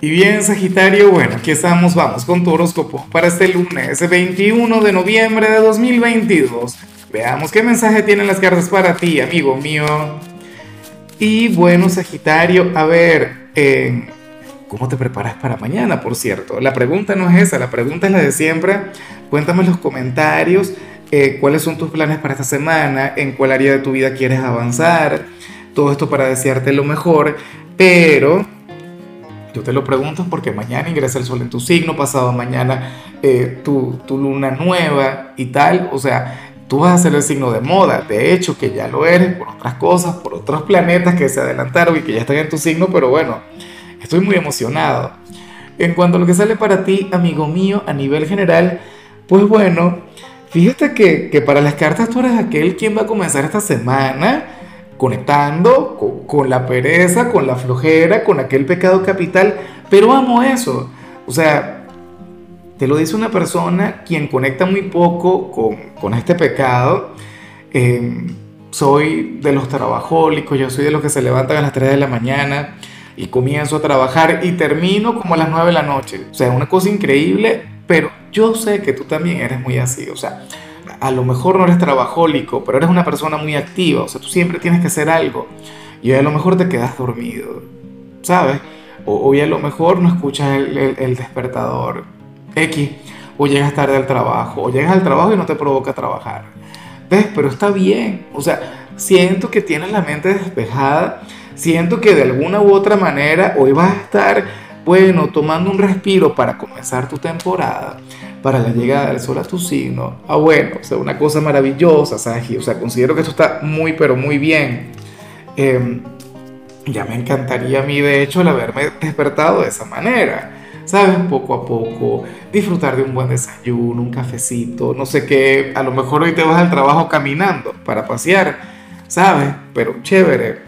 Y bien, Sagitario, bueno, aquí estamos, vamos con tu horóscopo para este lunes 21 de noviembre de 2022. Veamos qué mensaje tienen las cartas para ti, amigo mío. Y bueno, Sagitario, a ver, eh, ¿cómo te preparas para mañana, por cierto? La pregunta no es esa, la pregunta es la de siempre. Cuéntame en los comentarios eh, cuáles son tus planes para esta semana, en cuál área de tu vida quieres avanzar. Todo esto para desearte lo mejor, pero yo te lo pregunto porque mañana ingresa el sol en tu signo, pasado mañana eh, tu, luna nueva y tal. O sea, tú vas a ser el signo de moda. De hecho, que ya lo eres por otras cosas, por otros planetas que se adelantaron y que ya están en tu signo. Pero bueno, estoy muy emocionado. En cuanto a lo que sale para ti, amigo mío, a nivel general, pues bueno, fíjate que, que para las cartas tú eres aquel quien va a comenzar esta semana conectando con, la pereza, con la flojera, con aquel pecado capital, pero amo eso. O sea, te lo dice una persona quien conecta muy poco con, este pecado. Eh, soy de los trabajólicos, yo soy de los que se levantan a las 3 de la mañana y comienzo a trabajar y termino como a las 9 de la noche. O sea, una cosa increíble, pero yo sé que tú también eres muy así. O sea, a lo mejor no eres trabajólico, pero eres una persona muy activa, o sea, tú siempre tienes que hacer algo. Y a lo mejor te quedas dormido, ¿sabes? O, a lo mejor no escuchas el, despertador X, o llegas tarde al trabajo, o llegas al trabajo y no te provoca trabajar. ¿Ves? Pero está bien, o sea, siento que tienes la mente despejada, siento que de alguna u otra manera hoy vas a estar, bueno, tomando un respiro para comenzar tu temporada para la llegada del sol a tu signo. Ah, bueno, o sea, una cosa maravillosa, Sagi. O sea, considero que esto está muy, pero muy bien. Em, ya me encantaría a mí, de hecho, el haberme despertado de esa manera. ¿Sabes? Poco a poco, disfrutar de un buen desayuno, un cafecito, no sé qué. A lo mejor hoy te vas al trabajo caminando para pasear, ¿sabes? Pero chévere.